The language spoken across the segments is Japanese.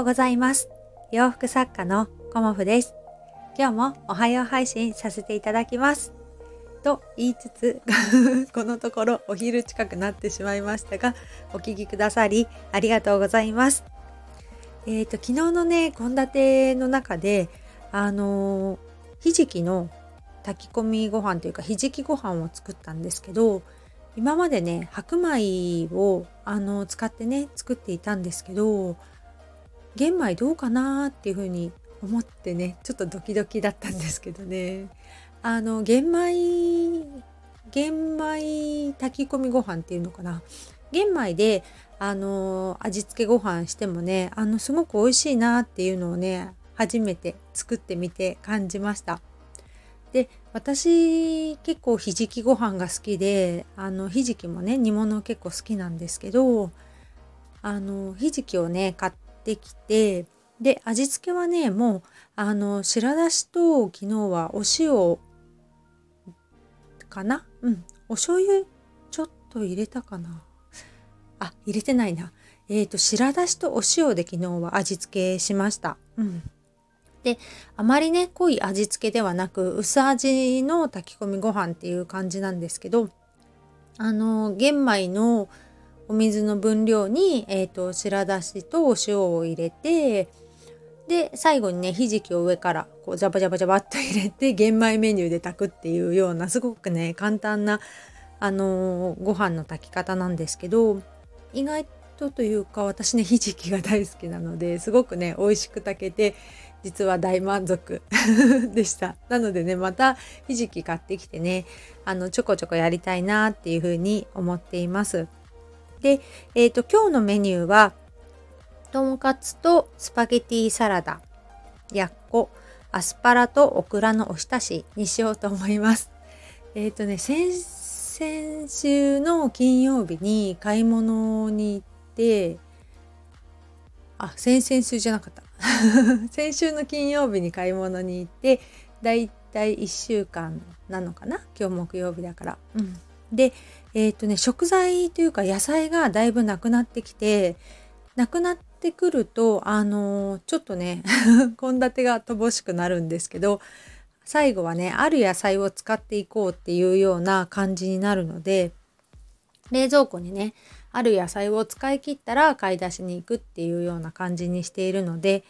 うございます。洋服作家のコモフです。今日もおはよう配信させていただきます。と言いつつ このところお昼近くなってしまいましたが、お聴きくださりありがとうございます。えっ、ー、と、昨日のね、献立の中で、あの、ひじきの炊き込みご飯というか、ひじきご飯を作ったんですけど、今までね白米をあの使ってね作っていたんですけど玄米どうかなっていうふうに思ってねちょっとドキドキだったんですけどね。あの玄米玄米炊き込みご飯っていうのかな。玄米であの味付けご飯してもねあのすごく美味しいなっていうのをね初めて作ってみて感じました。で私結構ひじきご飯が好きであのひじきもね煮物結構好きなんですけどあのひじきをね買ってきてで味付けはねもうあの白だしと昨日はお塩かな？うん。お醤油ちょっと入れたかな？あ入れてないな。えっ、ー、と白だしとお塩で昨日は味付けしました。うん。であまりね濃い味付けではなく薄味の炊き込みご飯っていう感じなんですけどあの玄米のお水の分量に、えーと、白だしとお塩を入れてで最後にねひじきを上からこうジャバジャバジャバっと入れて 玄米メニューで炊くっていうようなすごくね簡単なあのー、ご飯の炊き方なんですけど意外とというか私ねひじきが大好きなのですごくね美味しく炊けて実は大満足 でした。なのでね、またひじき買ってきてね、あの、ちょこちょこやりたいなっていうふうに思っています。で、えっ、ー、と、今日のメニューは、とんかつとスパゲティサラダ、やっこ、アスパラとオクラのおひたしにしようと思います。えっ、ー、とね、先、先週の金曜日に買い物に行って、あ、先々週じゃなかった。先週の金曜日に買い物に行ってだいたい1週間なのかな？今日木曜日だから。うん、でえっ、とね食材というか野菜がだいぶなくなってきてなくなってくるとあのー、ちょっとね 献立が乏しくなるんですけど最後はねある野菜を使っていこうっていうような感じになるので冷蔵庫にねある野菜を使い切ったら買い出しに行くっていうような感じにしているので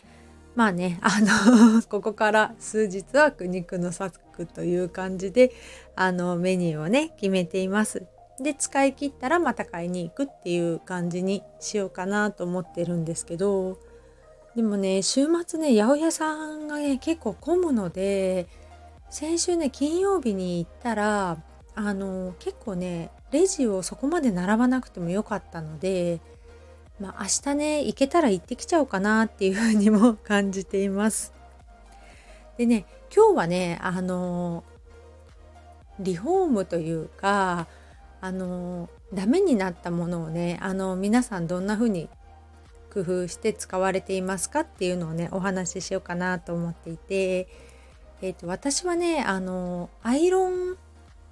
まあね あのここから数日は苦肉の策という感じであのメニューをね決めています。で使い切ったらまた買いに行くっていう感じにしようかなと思ってるんですけどでもね週末ね八百屋さんがね結構混むので先週ね金曜日に行ったらあの結構ねレジをそこまで並ばなくてもよかったので、まあ、明日ね行けたら行ってきちゃおうかなっていうふうにも感じています。でね今日はねあのリフォームというかあのダメになったものをねあの皆さんどんな風に工夫して使われていますかっていうのをねお話ししようかなと思っていて、えーと私はねあのアイロン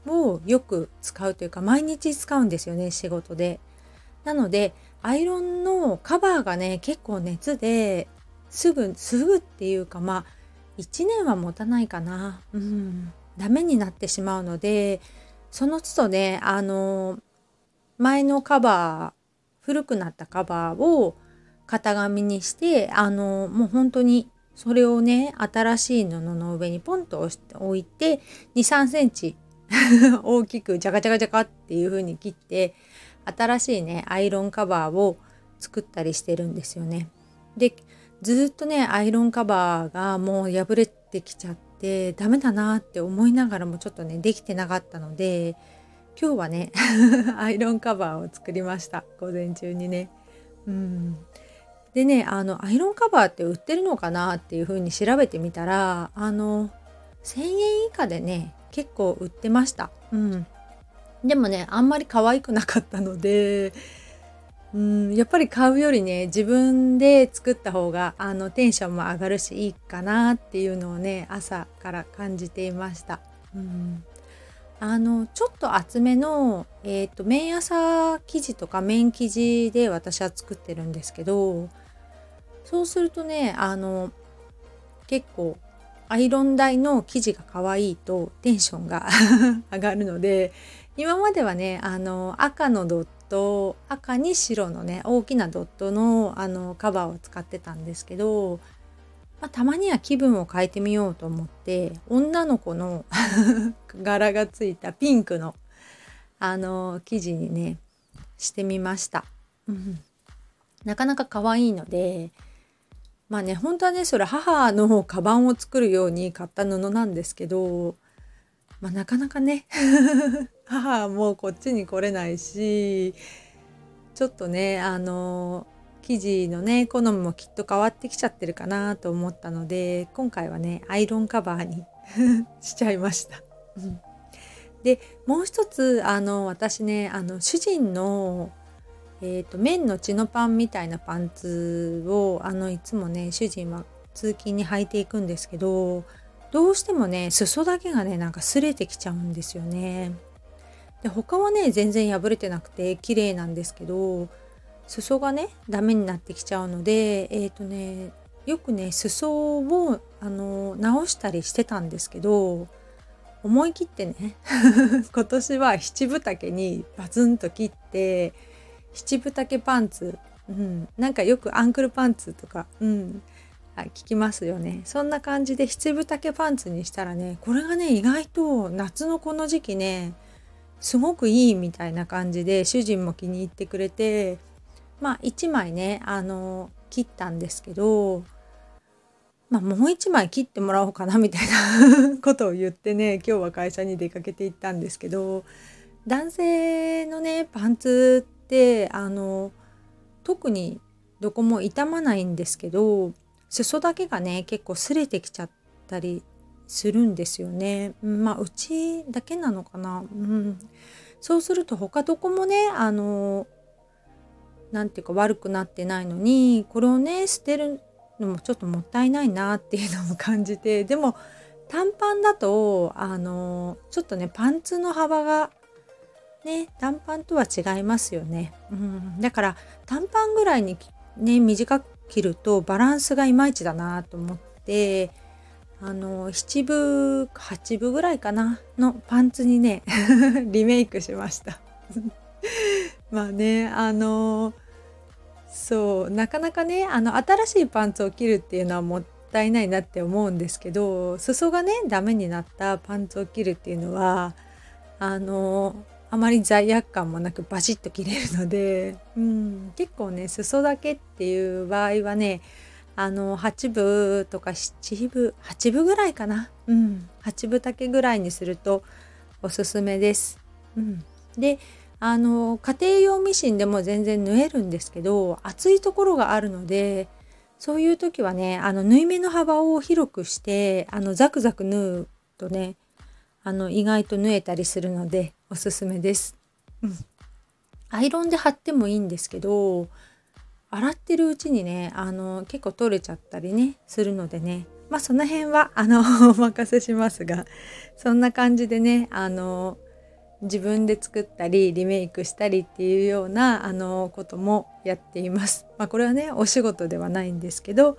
をよく使うというか毎日使うんですよね仕事で。なのでアイロンのカバーがね結構熱ですぐすぐっていうかまあ1年は持たないかな。うん。ダメになってしまうのでその都度ねあの前のカバー古くなったカバーを型紙にしてあのもう本当にそれをね新しい布の上にポンと置いて2 3センチ 大きくジャカジャカジャカっていう風に切って新しいねアイロンカバーを作ったりしてるんですよね。でずっとねアイロンカバーがもう破れてきちゃってダメだなって思いながらもちょっとねできてなかったので今日はね アイロンカバーを作りました午前中にね。うんでねあのアイロンカバーって売ってるのかなっていう風に調べてみたらあの1,000円以下でね結構売ってました。うん。でもね、あんまり可愛くなかったので、うん、やっぱり買うよりね、自分で作った方が、あの、テンションも上がるし、いいかなっていうのをね、朝から感じていました。うん。あの、ちょっと厚めの、えっ、ー、と、麺朝生地とか麺生地で私は作ってるんですけど、そうするとねあの結構アイロン台の生地が可愛いとテンションが 上がるので今まではねあの赤のドット赤に白のね大きなドットのあのカバーを使ってたんですけど、まあ、たまには気分を変えてみようと思って女の子の 柄がついたピンクのあの生地にねしてみました。うん、なかなか可愛いのでまあね本当はねそれ母のカバンを作るように買った布なんですけど、まあ、なかなかね母はもうこっちに来れないしちょっとねあの生地のね好みもきっと変わってきちゃってるかなと思ったので今回はねアイロンカバーに しちゃいました。でもう一つあの私ねあの主人のえーと、綿の血のパンみたいなパンツをあのいつもね主人は通勤に履いていくんですけどどうしてもね裾だけがねなんか擦れてきちゃうんですよね。で他はね全然破れてなくて綺麗なんですけど裾がねダメになってきちゃうのでえっ、ー、とねよくね裾をあの直したりしてたんですけど思い切ってね 今年は七分丈にバツンと切って七分丈パンツ、うん、なんかよくアンクルパンツとか、うん、聞きますよね。そんな感じで七分丈パンツにしたらねこれがね意外と夏のこの時期ねすごくいいみたいな感じで主人も気に入ってくれてまあ1枚ねあの切ったんですけどまあもう1枚切ってもらおうかなみたいな ことを言ってね今日は会社に出かけて行ったんですけど男性のねパンツってあの特にどこも傷まないんですけど裾だけがね結構擦れてきちゃったりするんですよね。まあうちだけなのかな。うん、そうすると他どこもねあの何て言うか悪くなってないのにこれをね捨てるのもちょっともったいないなっていうのも感じてでも短パンだとあのちょっとねパンツの幅がね短パンとは違いますよね、うん、だから短パンぐらいにね短く切るとバランスがいまいちだなと思ってあの7分8分ぐらいかなのパンツにね リメイクしました。まあねあのそうなかなかねあの新しいパンツを切るっていうのはもったいないなって思うんですけど裾がねダメになったパンツを切るっていうのはあのあまり罪悪感もなくバシッと切れるので、うん、結構ね裾だけっていう場合はねあの8分とか7分8分ぐらいかな、うん、8分丈ぐらいにするとおすすめです。うん、であの家庭用ミシンでも全然縫えるんですけど厚いところがあるのでそういう時はねあの縫い目の幅を広くしてあのザクザク縫うとねあの意外と縫えたりするのでおすすめです。うん、アイロンで貼ってもいいんですけど洗ってるうちにねあの結構取れちゃったりねするのでねまあその辺はあの お任せしますがそんな感じでねあの自分で作ったりリメイクしたりっていうようなあのこともやっています。まあこれはねお仕事ではないんですけど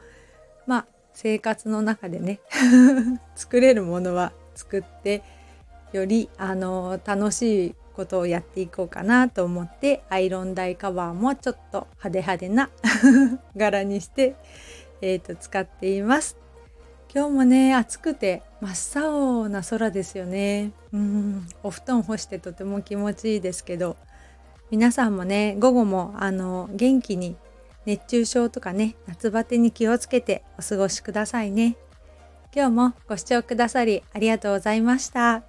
まあ生活の中でね 作れるものは作ってよりあの楽しいことをやっていこうかなと思ってアイロン台カバーもちょっと派手派手な 柄にして、えーと、使っています。今日もね暑くて真っ青な空ですよね。うんお布団干してとても気持ちいいですけど皆さんもね午後もあの元気に熱中症とかね夏バテに気をつけてお過ごしくださいね。今日もご視聴くださりありがとうございました。